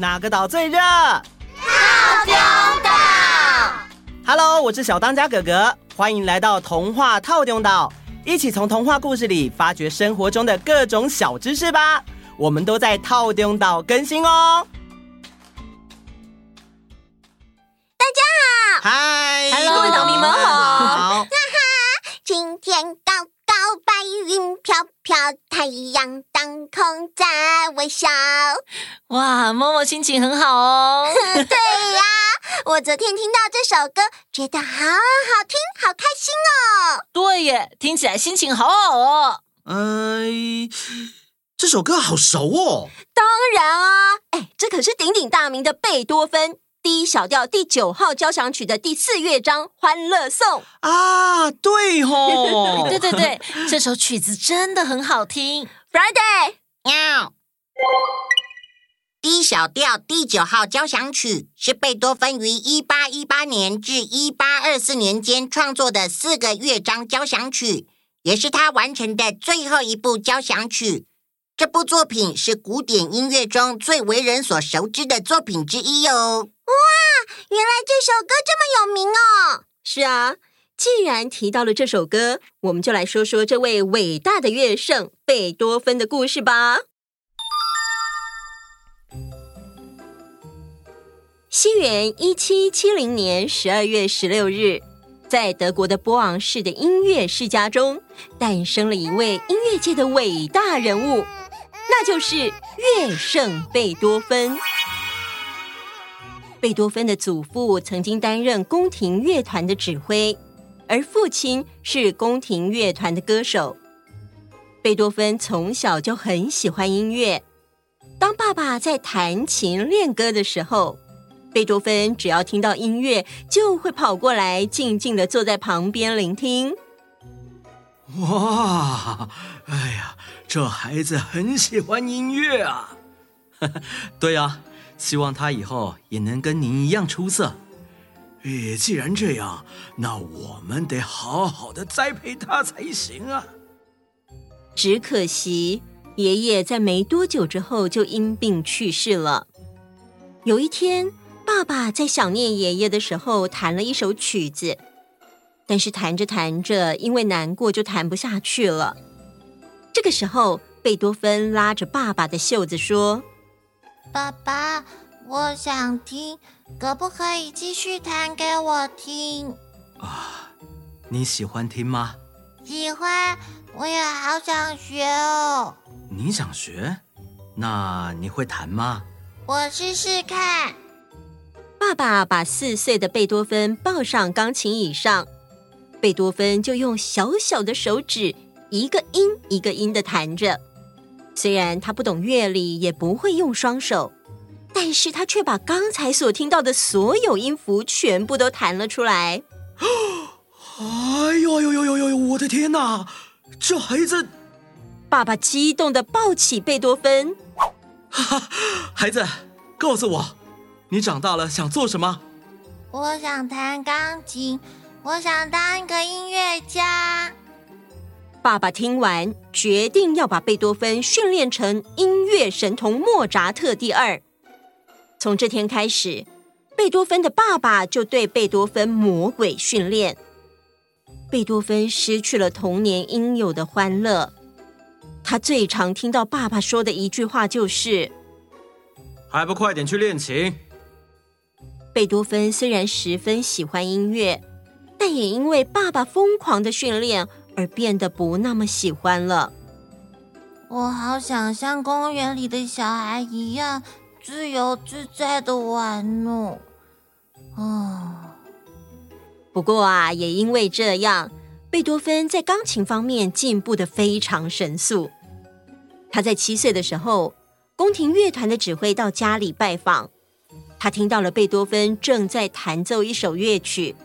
哪个岛最热？套丁岛。Hello，我是小当家哥哥，欢迎来到童话套丁岛，一起从童话故事里发掘生活中的各种小知识吧。我们都在套丁岛更新哦。大家好，嗨，Hello，各位岛民们好。好，哈哈，今天云飘飘，太阳当空在微笑。哇，默默心情很好哦。对呀，我昨天听到这首歌，觉得好好听，好开心哦。对耶，听起来心情好好哦。哎、呃，这首歌好熟哦。当然啊，哎，这可是鼎鼎大名的贝多芬。D 小调第九号交响曲的第四乐章《欢乐颂》啊，对吼，对对对，这首曲子真的很好听。Friday，喵。D 小调第九号交响曲是贝多芬于一八一八年至一八二四年间创作的四个乐章交响曲，也是他完成的最后一部交响曲。这部作品是古典音乐中最为人所熟知的作品之一哟。哇，原来这首歌这么有名哦！是啊，既然提到了这首歌，我们就来说说这位伟大的乐圣贝多芬的故事吧。西元一七七零年十二月十六日，在德国的波昂市的音乐世家中，诞生了一位音乐界的伟大人物，那就是乐圣贝多芬。贝多芬的祖父曾经担任宫廷乐团的指挥，而父亲是宫廷乐团的歌手。贝多芬从小就很喜欢音乐。当爸爸在弹琴练歌的时候，贝多芬只要听到音乐，就会跑过来，静静地坐在旁边聆听。哇，哎呀，这孩子很喜欢音乐啊！对呀。希望他以后也能跟您一样出色。诶，既然这样，那我们得好好的栽培他才行啊。只可惜，爷爷在没多久之后就因病去世了。有一天，爸爸在想念爷爷的时候，弹了一首曲子，但是弹着弹着，因为难过，就弹不下去了。这个时候，贝多芬拉着爸爸的袖子说。爸爸，我想听，可不可以继续弹给我听？啊，你喜欢听吗？喜欢，我也好想学哦。你想学？那你会弹吗？我试试看。爸爸把四岁的贝多芬抱上钢琴椅上，贝多芬就用小小的手指，一个音一个音的弹着。虽然他不懂乐理，也不会用双手，但是他却把刚才所听到的所有音符全部都弹了出来。哎呦呦呦呦呦！我的天哪，这孩子！爸爸激动的抱起贝多芬。哈哈，孩子，告诉我，你长大了想做什么？我想弹钢琴，我想当一个音乐家。爸爸听完，决定要把贝多芬训练成音乐神童莫扎特第二。从这天开始，贝多芬的爸爸就对贝多芬魔鬼训练。贝多芬失去了童年应有的欢乐。他最常听到爸爸说的一句话就是：“还不快点去练琴！”贝多芬虽然十分喜欢音乐，但也因为爸爸疯狂的训练。而变得不那么喜欢了。我好想像公园里的小孩一样自由自在的玩哦。哦，不过啊，也因为这样，贝多芬在钢琴方面进步的非常神速。他在七岁的时候，宫廷乐团的指挥到家里拜访，他听到了贝多芬正在弹奏一首乐曲。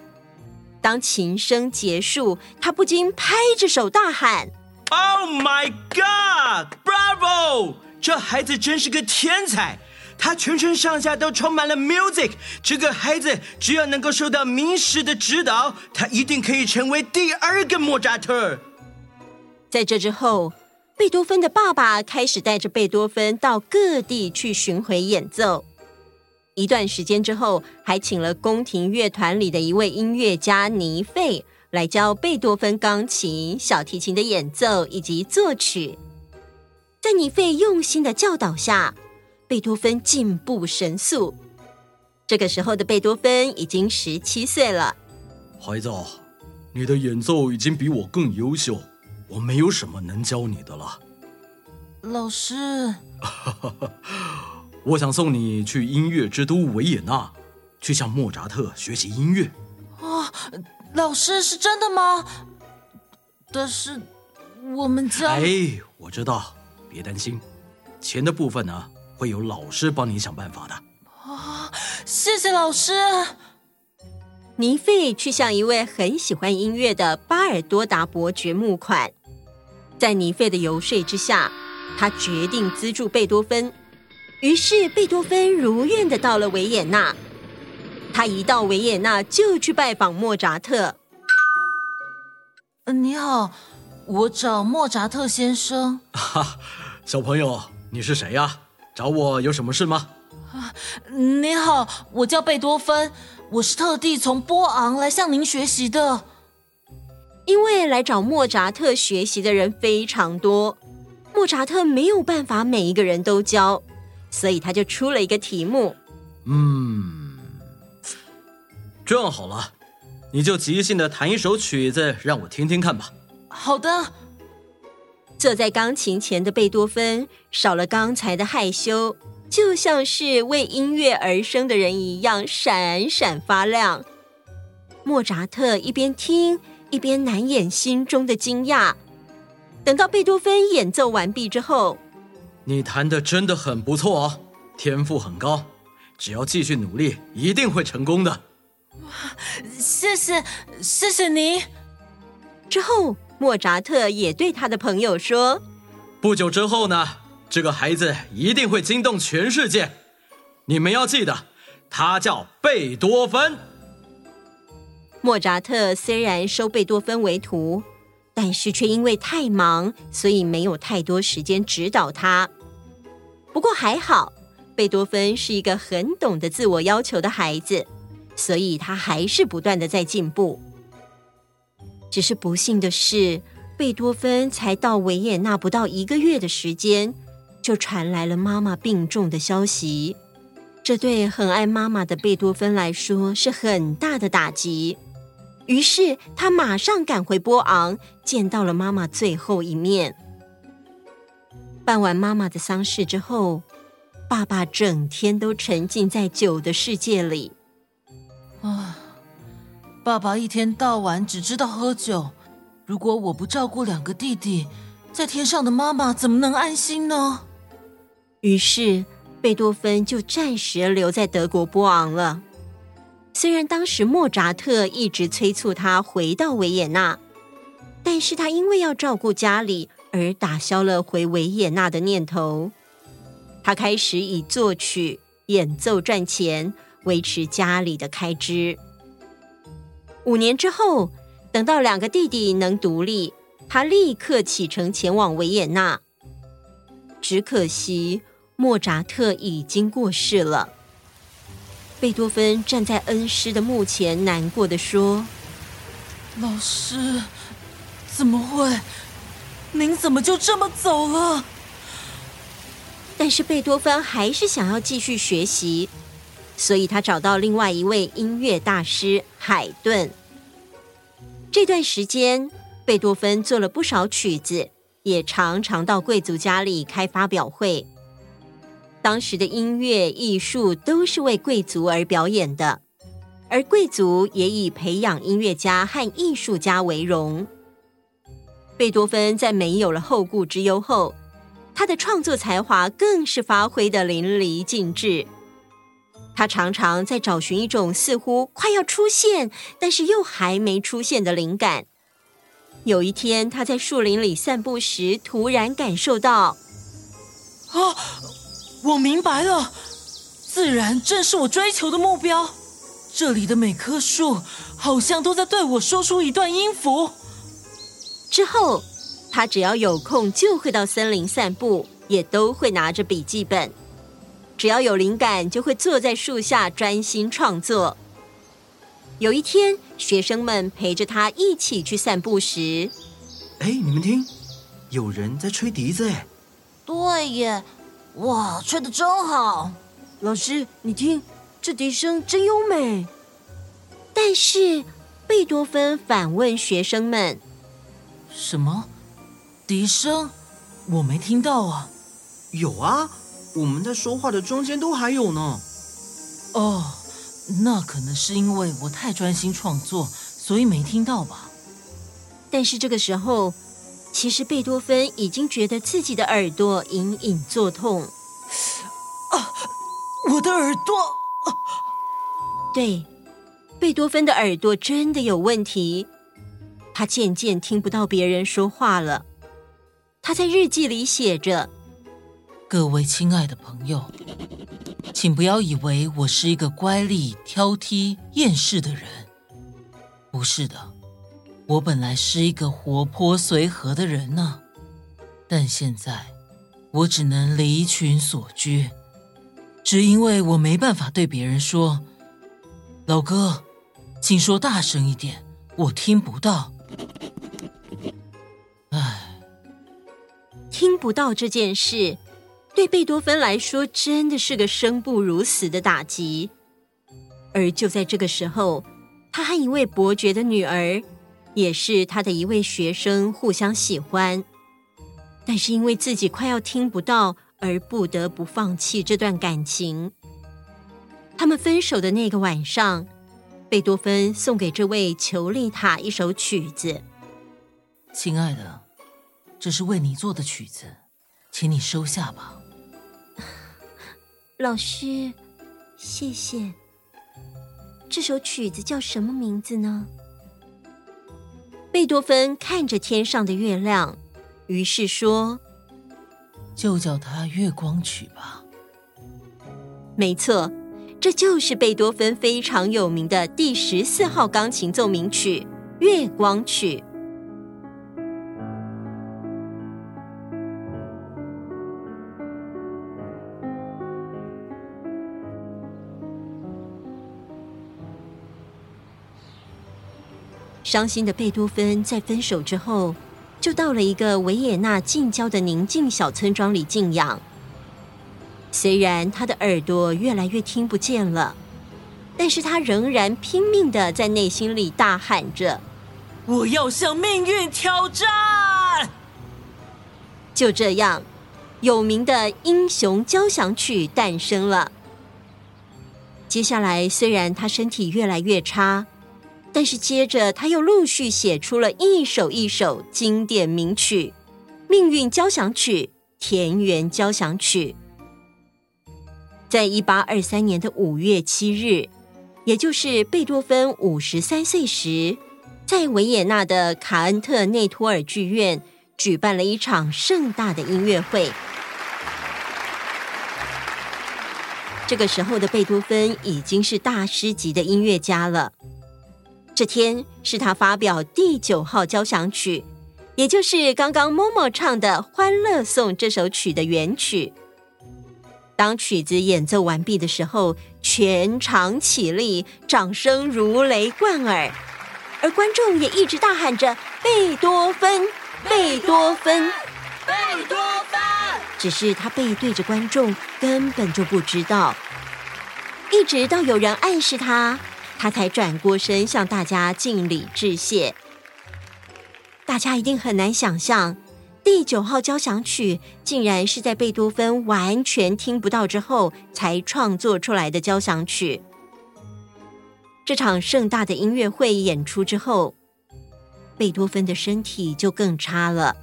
当琴声结束，他不禁拍着手大喊：“Oh my God! Bravo！这孩子真是个天才，他全身上下都充满了 music。这个孩子只要能够受到名师的指导，他一定可以成为第二个莫扎特。”在这之后，贝多芬的爸爸开始带着贝多芬到各地去巡回演奏。一段时间之后，还请了宫廷乐团里的一位音乐家尼费来教贝多芬钢琴、小提琴的演奏以及作曲。在尼费用心的教导下，贝多芬进步神速。这个时候的贝多芬已经十七岁了。孩子，你的演奏已经比我更优秀，我没有什么能教你的了。老师。我想送你去音乐之都维也纳，去向莫扎特学习音乐。啊，老师是真的吗？但是我们家……哎，我知道，别担心，钱的部分呢，会有老师帮你想办法的。啊，谢谢老师。尼费去向一位很喜欢音乐的巴尔多达伯爵募款，在尼费的游说之下，他决定资助贝多芬。于是，贝多芬如愿的到了维也纳。他一到维也纳，就去拜访莫扎特。你好，我找莫扎特先生。哈，小朋友，你是谁呀？找我有什么事吗？啊，你好，我叫贝多芬，我是特地从波昂来向您学习的。因为来找莫扎特学习的人非常多，莫扎特没有办法每一个人都教。所以他就出了一个题目，嗯，这样好了，你就即兴的弹一首曲子让我听听看吧。好的。坐在钢琴前的贝多芬少了刚才的害羞，就像是为音乐而生的人一样闪闪发亮。莫扎特一边听一边难掩心中的惊讶。等到贝多芬演奏完毕之后。你弹的真的很不错哦，天赋很高，只要继续努力，一定会成功的。哇，谢谢，谢谢你。之后，莫扎特也对他的朋友说：“不久之后呢，这个孩子一定会惊动全世界。你们要记得，他叫贝多芬。”莫扎特虽然收贝多芬为徒。但是却因为太忙，所以没有太多时间指导他。不过还好，贝多芬是一个很懂得自我要求的孩子，所以他还是不断的在进步。只是不幸的是，贝多芬才到维也纳不到一个月的时间，就传来了妈妈病重的消息。这对很爱妈妈的贝多芬来说是很大的打击。于是他马上赶回波昂，见到了妈妈最后一面。办完妈妈的丧事之后，爸爸整天都沉浸在酒的世界里。啊，爸爸一天到晚只知道喝酒。如果我不照顾两个弟弟，在天上的妈妈怎么能安心呢？于是贝多芬就暂时留在德国波昂了。虽然当时莫扎特一直催促他回到维也纳，但是他因为要照顾家里而打消了回维也纳的念头。他开始以作曲演奏赚钱，维持家里的开支。五年之后，等到两个弟弟能独立，他立刻启程前往维也纳。只可惜莫扎特已经过世了。贝多芬站在恩师的墓前，难过的说：“老师，怎么会？您怎么就这么走了？”但是贝多芬还是想要继续学习，所以他找到另外一位音乐大师海顿。这段时间，贝多芬做了不少曲子，也常常到贵族家里开发表会。当时的音乐艺术都是为贵族而表演的，而贵族也以培养音乐家和艺术家为荣。贝多芬在没有了后顾之忧后，他的创作才华更是发挥得淋漓尽致。他常常在找寻一种似乎快要出现，但是又还没出现的灵感。有一天，他在树林里散步时，突然感受到，啊！我明白了，自然正是我追求的目标。这里的每棵树好像都在对我说出一段音符。之后，他只要有空就会到森林散步，也都会拿着笔记本。只要有灵感，就会坐在树下专心创作。有一天，学生们陪着他一起去散步时，哎，你们听，有人在吹笛子哎。对耶，哇，吹得真好！老师，你听，这笛声真优美。但是，贝多芬反问学生们：“什么？笛声？我没听到啊！”“有啊，我们在说话的中间都还有呢。”“哦，那可能是因为我太专心创作，所以没听到吧。”但是这个时候，其实贝多芬已经觉得自己的耳朵隐隐作痛。啊，我的耳朵！啊，对。贝多芬的耳朵真的有问题，他渐渐听不到别人说话了。他在日记里写着：“各位亲爱的朋友，请不要以为我是一个乖戾、挑剔、厌世的人。不是的，我本来是一个活泼随和的人呢。但现在，我只能离群索居，只因为我没办法对别人说，老哥。”请说大声一点，我听不到。唉，听不到这件事，对贝多芬来说真的是个生不如死的打击。而就在这个时候，他和一位伯爵的女儿，也是他的一位学生，互相喜欢，但是因为自己快要听不到，而不得不放弃这段感情。他们分手的那个晚上。贝多芬送给这位裘丽塔一首曲子。亲爱的，这是为你做的曲子，请你收下吧。老师，谢谢。这首曲子叫什么名字呢？贝多芬看着天上的月亮，于是说：“就叫它《月光曲》吧。”没错。这就是贝多芬非常有名的第十四号钢琴奏鸣曲《月光曲》。伤心的贝多芬在分手之后，就到了一个维也纳近郊的宁静小村庄里静养。虽然他的耳朵越来越听不见了，但是他仍然拼命的在内心里大喊着：“我要向命运挑战！”就这样，有名的英雄交响曲诞生了。接下来，虽然他身体越来越差，但是接着他又陆续写出了一首一首经典名曲，《命运交响曲》《田园交响曲》。在一八二三年的五月七日，也就是贝多芬五十三岁时，在维也纳的卡恩特内托尔剧院举办了一场盛大的音乐会。这个时候的贝多芬已经是大师级的音乐家了。这天是他发表第九号交响曲，也就是刚刚默默唱的《欢乐颂》这首曲的原曲。当曲子演奏完毕的时候，全场起立，掌声如雷贯耳，而观众也一直大喊着“贝多芬，贝多芬，贝多芬”。只是他背对着观众，根本就不知道。一直到有人暗示他，他才转过身向大家敬礼致谢。大家一定很难想象。第九号交响曲竟然是在贝多芬完全听不到之后才创作出来的交响曲。这场盛大的音乐会演出之后，贝多芬的身体就更差了。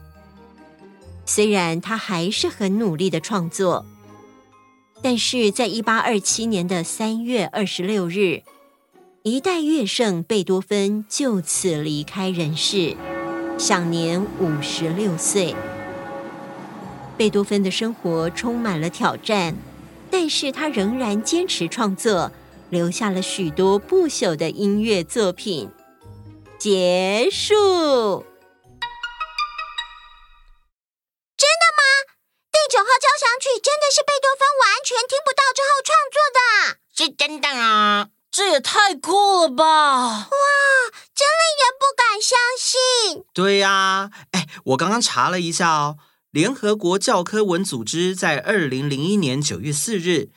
虽然他还是很努力的创作，但是在一八二七年的三月二十六日，一代乐圣贝多芬就此离开人世。享年五十六岁。贝多芬的生活充满了挑战，但是他仍然坚持创作，留下了许多不朽的音乐作品。结束。真的吗？第九号交响曲真的是贝多芬完全听不到之后创作的，是真的啊！这也太酷了吧！哇，真的也不敢相信。对呀，哎，我刚刚查了一下哦，联合国教科文组织在二零零一年九月四日，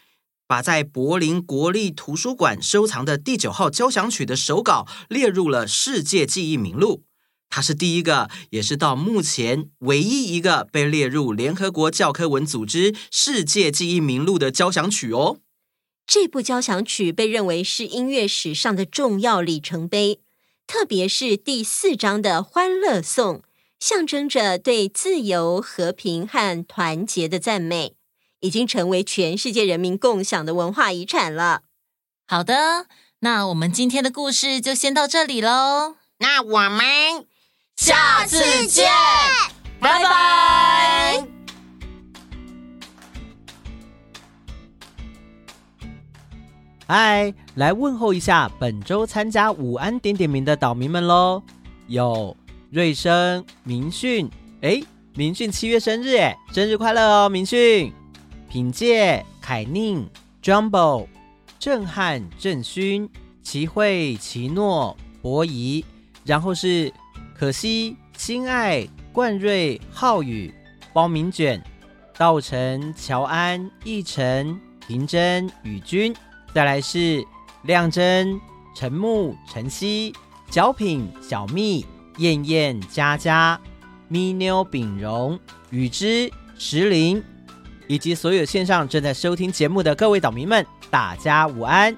把在柏林国立图书馆收藏的第九号交响曲的手稿列入了世界记忆名录。它是第一个，也是到目前唯一一个被列入联合国教科文组织世界记忆名录的交响曲哦。这部交响曲被认为是音乐史上的重要里程碑，特别是第四章的《欢乐颂》，象征着对自由、和平和团结的赞美，已经成为全世界人民共享的文化遗产了。好的，那我们今天的故事就先到这里喽。那我们。下次见，拜拜。嗨，来问候一下本周参加午安点点名的岛民们喽！有瑞生、明训，哎，明训七月生日，哎，生日快乐哦，明训！品介、凯宁、Jumbo、震撼、郑勋、齐慧、齐诺、博仪，然后是。可惜，心爱、冠瑞、浩宇、包明卷、道成、乔安、奕晨、婷真、宇君，再来是亮真、陈木、晨曦、小品、小蜜、燕燕、佳佳、咪妞、丙荣、雨之、石林，以及所有线上正在收听节目的各位岛民们，大家午安！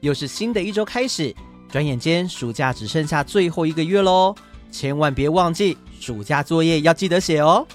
又是新的一周开始，转眼间暑假只剩下最后一个月喽。千万别忘记，暑假作业要记得写哦。